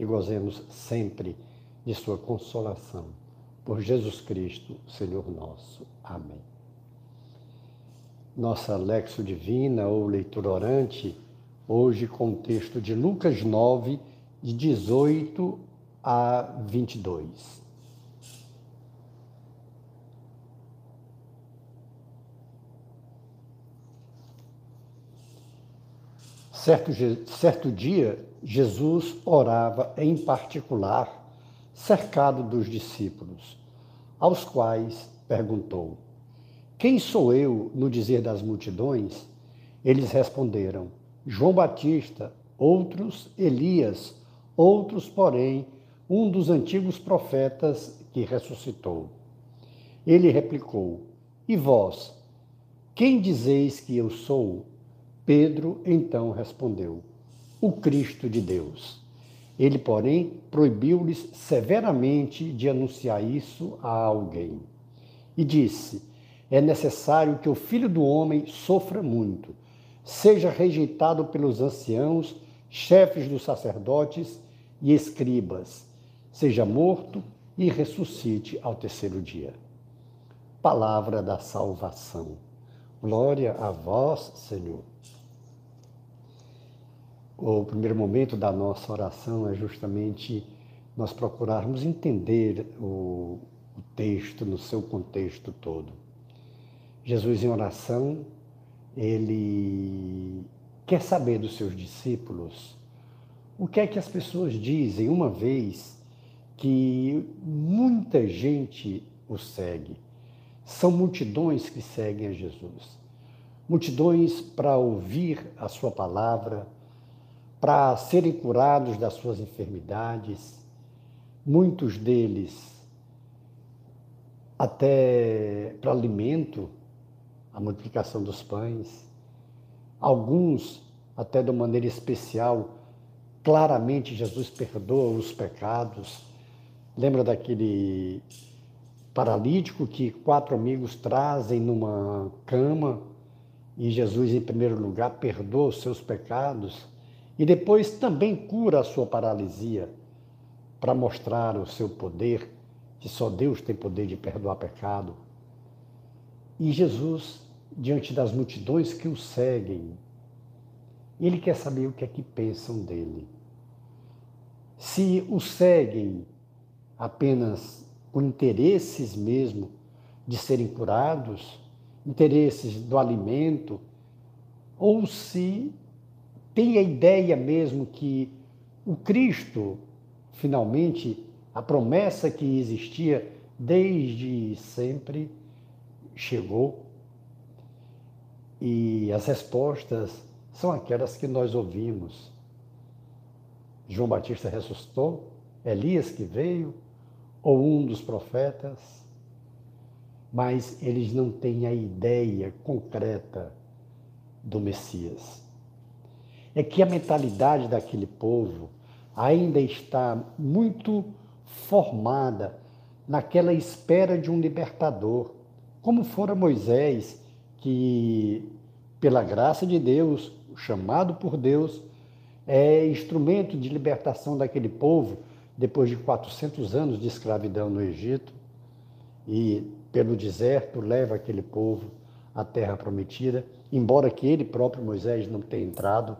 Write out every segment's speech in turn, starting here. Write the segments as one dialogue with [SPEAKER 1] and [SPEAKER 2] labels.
[SPEAKER 1] e gozemos sempre de Sua consolação. Por Jesus Cristo, Senhor nosso. Amém. Nossa Lexo Divina ou leitura orante, hoje com o texto de Lucas 9, de 18 a 22. Certo, certo dia, Jesus orava em particular, cercado dos discípulos, aos quais perguntou: Quem sou eu no dizer das multidões? Eles responderam: João Batista, outros Elias, outros, porém, um dos antigos profetas que ressuscitou. Ele replicou: E vós, quem dizeis que eu sou? Pedro então respondeu: O Cristo de Deus. Ele, porém, proibiu-lhes severamente de anunciar isso a alguém. E disse: É necessário que o filho do homem sofra muito, seja rejeitado pelos anciãos, chefes dos sacerdotes e escribas, seja morto e ressuscite ao terceiro dia. Palavra da salvação. Glória a vós, Senhor. O primeiro momento da nossa oração é justamente nós procurarmos entender o, o texto no seu contexto todo. Jesus, em oração, ele quer saber dos seus discípulos o que é que as pessoas dizem, uma vez que muita gente o segue. São multidões que seguem a Jesus. Multidões para ouvir a sua palavra, para serem curados das suas enfermidades, muitos deles até para alimento, a multiplicação dos pães, alguns até de maneira especial, claramente Jesus perdoa os pecados. Lembra daquele paralítico que quatro amigos trazem numa cama e Jesus, em primeiro lugar, perdoa os seus pecados e depois também cura a sua paralisia para mostrar o seu poder, que só Deus tem poder de perdoar pecado. E Jesus, diante das multidões que o seguem, ele quer saber o que é que pensam dele. Se o seguem apenas com interesses mesmo de serem curados, interesses do alimento, ou se tem a ideia mesmo que o Cristo, finalmente, a promessa que existia desde sempre, chegou. E as respostas são aquelas que nós ouvimos. João Batista ressuscitou, Elias que veio, ou um dos profetas, mas eles não têm a ideia concreta do Messias é que a mentalidade daquele povo ainda está muito formada naquela espera de um libertador, como fora Moisés, que, pela graça de Deus, chamado por Deus, é instrumento de libertação daquele povo depois de 400 anos de escravidão no Egito. E pelo deserto leva aquele povo à terra prometida, embora que ele próprio Moisés não tenha entrado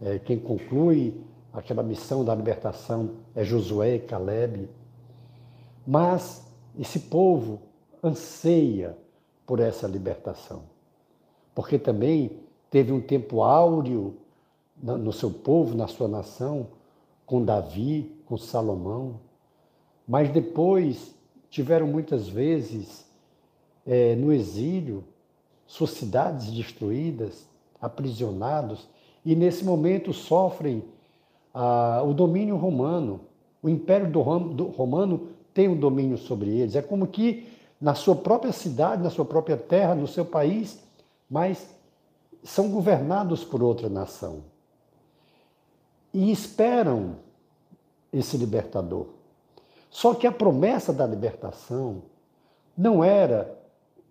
[SPEAKER 1] é, quem conclui aquela missão da libertação é Josué e Caleb. Mas esse povo anseia por essa libertação, porque também teve um tempo áureo no seu povo, na sua nação, com Davi, com Salomão, mas depois tiveram muitas vezes é, no exílio, suas cidades destruídas, aprisionados, e nesse momento sofrem ah, o domínio romano. O Império do Romano tem um domínio sobre eles. É como que na sua própria cidade, na sua própria terra, no seu país, mas são governados por outra nação. E esperam esse libertador. Só que a promessa da libertação não era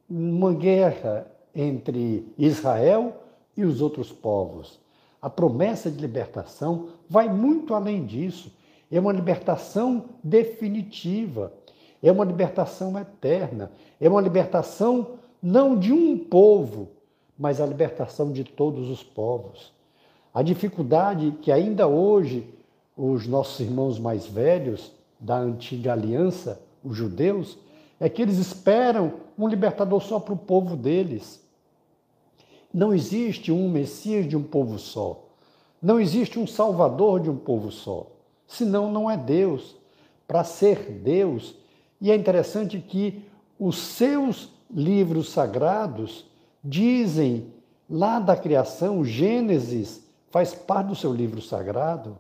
[SPEAKER 1] uma guerra entre Israel e os outros povos. A promessa de libertação vai muito além disso. É uma libertação definitiva, é uma libertação eterna, é uma libertação não de um povo, mas a libertação de todos os povos. A dificuldade que ainda hoje os nossos irmãos mais velhos da antiga aliança, os judeus, é que eles esperam um libertador só para o povo deles. Não existe um Messias de um povo só. Não existe um Salvador de um povo só. Senão, não é Deus. Para ser Deus, e é interessante que os seus livros sagrados dizem lá da criação, Gênesis faz parte do seu livro sagrado,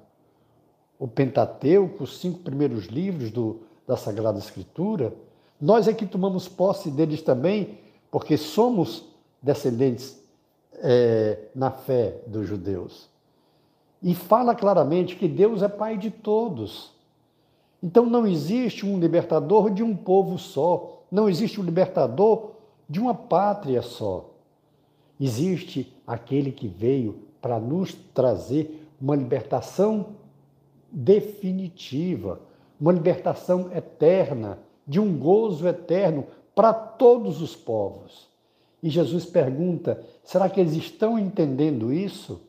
[SPEAKER 1] o Pentateuco, os cinco primeiros livros do, da Sagrada Escritura, nós é que tomamos posse deles também, porque somos descendentes é, na fé dos judeus. E fala claramente que Deus é Pai de todos. Então não existe um libertador de um povo só, não existe um libertador de uma pátria só. Existe aquele que veio para nos trazer uma libertação definitiva, uma libertação eterna, de um gozo eterno para todos os povos. E Jesus pergunta: será que eles estão entendendo isso?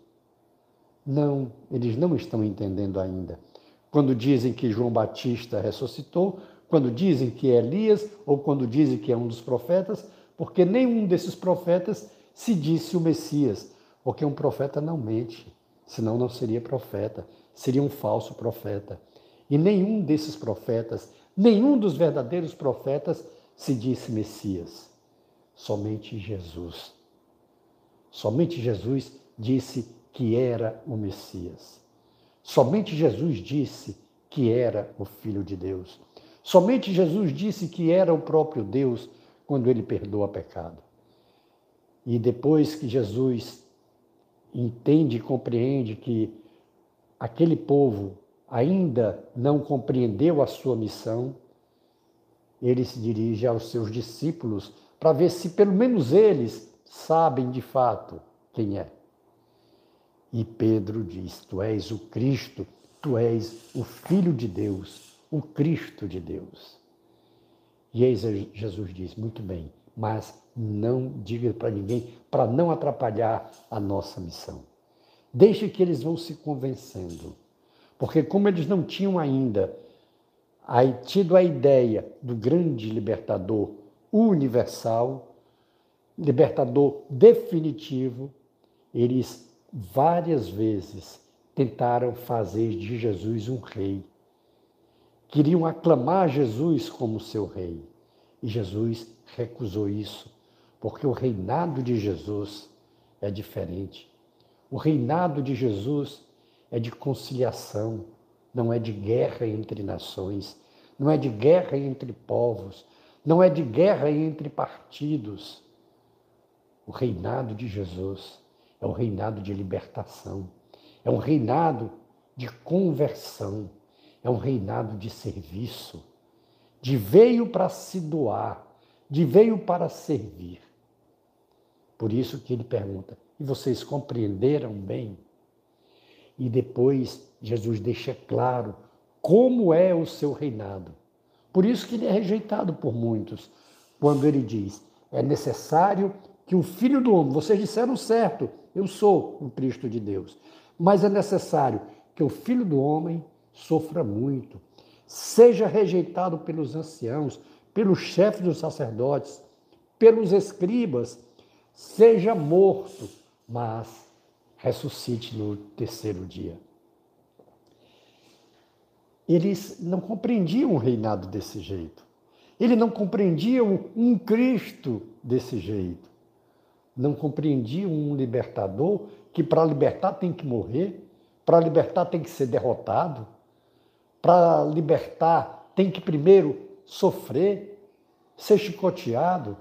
[SPEAKER 1] Não, eles não estão entendendo ainda. Quando dizem que João Batista ressuscitou, quando dizem que é Elias, ou quando dizem que é um dos profetas, porque nenhum desses profetas se disse o Messias, porque um profeta não mente, senão não seria profeta, seria um falso profeta. E nenhum desses profetas, nenhum dos verdadeiros profetas se disse Messias. Somente Jesus. Somente Jesus disse que era o Messias. Somente Jesus disse que era o Filho de Deus. Somente Jesus disse que era o próprio Deus quando ele perdoa pecado. E depois que Jesus entende e compreende que aquele povo ainda não compreendeu a sua missão, ele se dirige aos seus discípulos para ver se pelo menos eles sabem de fato quem é. E Pedro diz: Tu és o Cristo, tu és o Filho de Deus, o Cristo de Deus. E eis Jesus diz: Muito bem, mas não diga para ninguém, para não atrapalhar a nossa missão. Deixe que eles vão se convencendo. Porque, como eles não tinham ainda tido a ideia do grande libertador universal, libertador definitivo, eles várias vezes tentaram fazer de Jesus um rei. Queriam aclamar Jesus como seu rei. E Jesus recusou isso, porque o reinado de Jesus é diferente. O reinado de Jesus é de conciliação, não é de guerra entre nações, não é de guerra entre povos, não é de guerra entre partidos. O reinado de Jesus é um reinado de libertação, é um reinado de conversão, é um reinado de serviço, de veio para se doar, de veio para servir. Por isso que ele pergunta: e vocês compreenderam bem? E depois Jesus deixa claro como é o seu reinado. Por isso que ele é rejeitado por muitos, quando ele diz: é necessário que o Filho do Homem, vocês disseram certo, eu sou o Cristo de Deus. Mas é necessário que o filho do homem sofra muito, seja rejeitado pelos anciãos, pelos chefes dos sacerdotes, pelos escribas, seja morto, mas ressuscite no terceiro dia. Eles não compreendiam um reinado desse jeito. Eles não compreendiam um Cristo desse jeito não compreendiam um libertador que para libertar tem que morrer, para libertar tem que ser derrotado, para libertar tem que primeiro sofrer, ser chicoteado,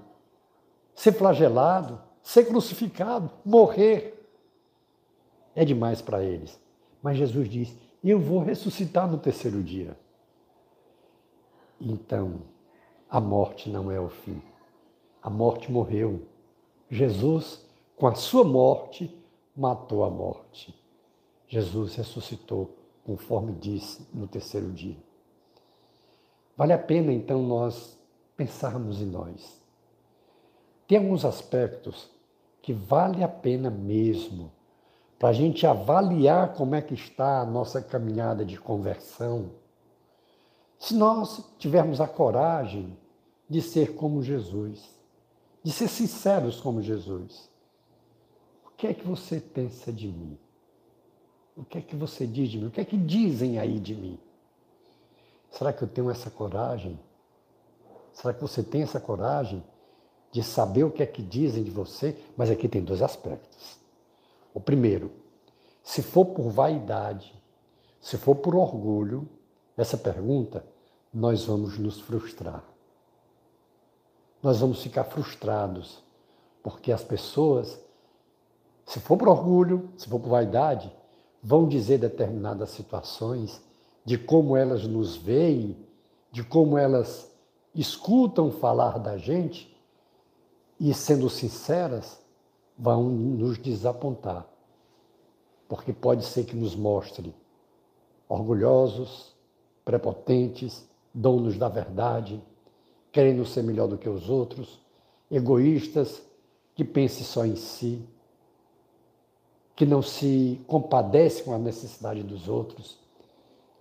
[SPEAKER 1] ser flagelado, ser crucificado, morrer. É demais para eles. Mas Jesus diz: Eu vou ressuscitar no terceiro dia. Então, a morte não é o fim. A morte morreu. Jesus, com a sua morte, matou a morte. Jesus ressuscitou, conforme disse no terceiro dia. Vale a pena então nós pensarmos em nós. Tem alguns aspectos que vale a pena mesmo para a gente avaliar como é que está a nossa caminhada de conversão. Se nós tivermos a coragem de ser como Jesus, de ser sinceros como Jesus, o que é que você pensa de mim? O que é que você diz de mim? O que é que dizem aí de mim? Será que eu tenho essa coragem? Será que você tem essa coragem de saber o que é que dizem de você? Mas aqui tem dois aspectos. O primeiro, se for por vaidade, se for por orgulho, essa pergunta, nós vamos nos frustrar. Nós vamos ficar frustrados, porque as pessoas, se for por orgulho, se for por vaidade, vão dizer determinadas situações de como elas nos veem, de como elas escutam falar da gente e, sendo sinceras, vão nos desapontar. Porque pode ser que nos mostre orgulhosos, prepotentes, donos da verdade, querendo ser melhor do que os outros, egoístas, que pensem só em si, que não se compadece com a necessidade dos outros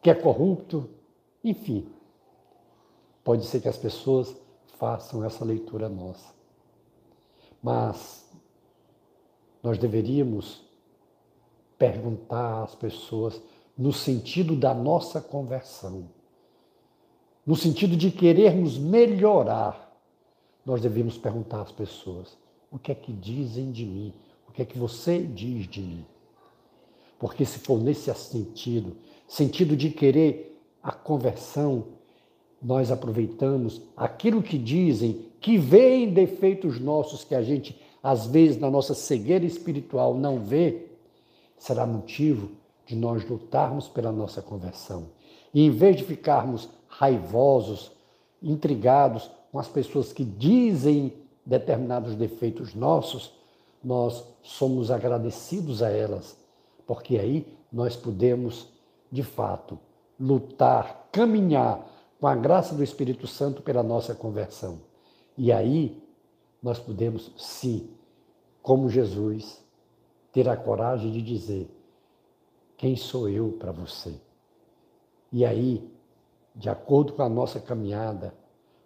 [SPEAKER 1] que é corrupto, enfim. Pode ser que as pessoas façam essa leitura nossa. Mas nós deveríamos perguntar às pessoas no sentido da nossa conversão, no sentido de querermos melhorar. Nós devemos perguntar às pessoas: o que é que dizem de mim? O que é que você diz de mim? Porque se for nesse sentido, sentido de querer a conversão, nós aproveitamos aquilo que dizem, que veem defeitos nossos que a gente, às vezes, na nossa cegueira espiritual não vê, será motivo de nós lutarmos pela nossa conversão. E em vez de ficarmos raivosos, intrigados com as pessoas que dizem determinados defeitos nossos, nós somos agradecidos a elas, porque aí nós podemos de fato, lutar, caminhar com a graça do Espírito Santo pela nossa conversão. E aí nós podemos, sim, como Jesus, ter a coragem de dizer: Quem sou eu para você? E aí, de acordo com a nossa caminhada,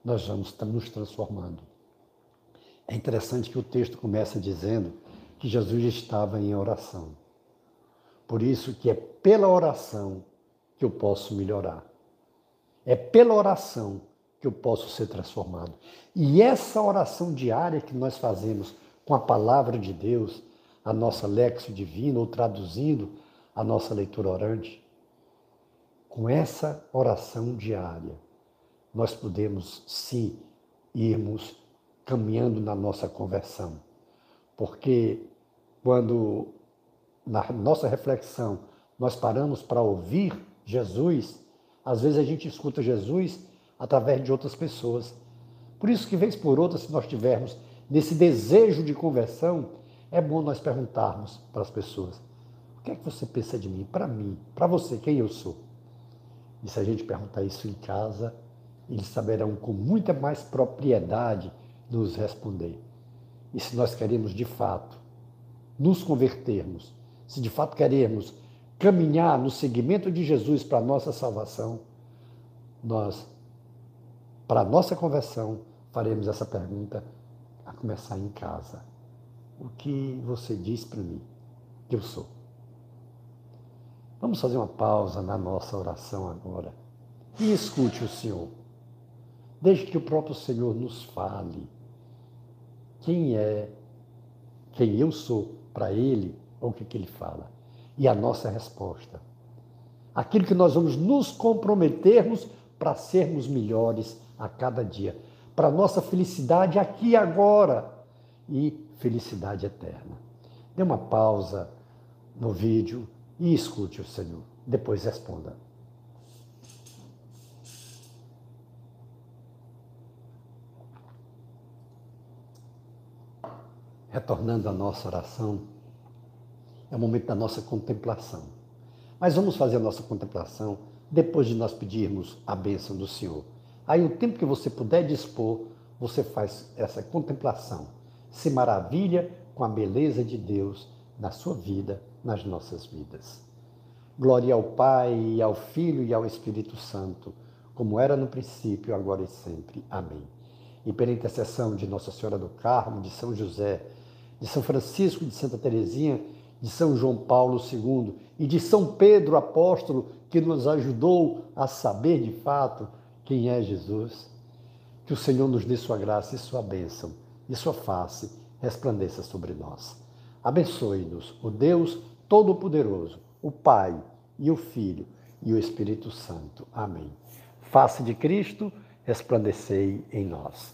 [SPEAKER 1] nós vamos nos transformando. É interessante que o texto começa dizendo que Jesus estava em oração. Por isso que é pela oração que eu posso melhorar. É pela oração que eu posso ser transformado. E essa oração diária que nós fazemos com a palavra de Deus, a nossa lexo divina, ou traduzindo a nossa leitura orante, com essa oração diária, nós podemos sim irmos caminhando na nossa conversão. Porque quando na nossa reflexão, nós paramos para ouvir Jesus, às vezes a gente escuta Jesus através de outras pessoas. Por isso que, vez por outra, se nós tivermos nesse desejo de conversão, é bom nós perguntarmos para as pessoas: o que é que você pensa de mim? Para mim, para você, quem eu sou? E se a gente perguntar isso em casa, eles saberão com muita mais propriedade nos responder. E se nós queremos de fato nos convertermos se de fato queremos caminhar no seguimento de Jesus para a nossa salvação, nós, para a nossa conversão, faremos essa pergunta a começar em casa. O que você diz para mim que eu sou? Vamos fazer uma pausa na nossa oração agora e escute o Senhor. Deixe que o próprio Senhor nos fale quem é, quem eu sou para Ele o que, que ele fala. e a nossa resposta. Aquilo que nós vamos nos comprometermos para sermos melhores a cada dia, para nossa felicidade aqui e agora e felicidade eterna. Dê uma pausa no vídeo e escute o Senhor. Depois responda. Retornando à nossa oração, é o momento da nossa contemplação. Mas vamos fazer a nossa contemplação depois de nós pedirmos a bênção do Senhor. Aí, o tempo que você puder dispor, você faz essa contemplação. Se maravilha com a beleza de Deus na sua vida, nas nossas vidas. Glória ao Pai, ao Filho e ao Espírito Santo, como era no princípio, agora e sempre. Amém. E pela intercessão de Nossa Senhora do Carmo, de São José, de São Francisco de Santa Teresinha, de São João Paulo II e de São Pedro apóstolo, que nos ajudou a saber de fato quem é Jesus. Que o Senhor nos dê sua graça e sua bênção, e sua face resplandeça sobre nós. Abençoe-nos, o Deus Todo-Poderoso, o Pai e o Filho e o Espírito Santo. Amém. Face de Cristo, resplandecei em nós.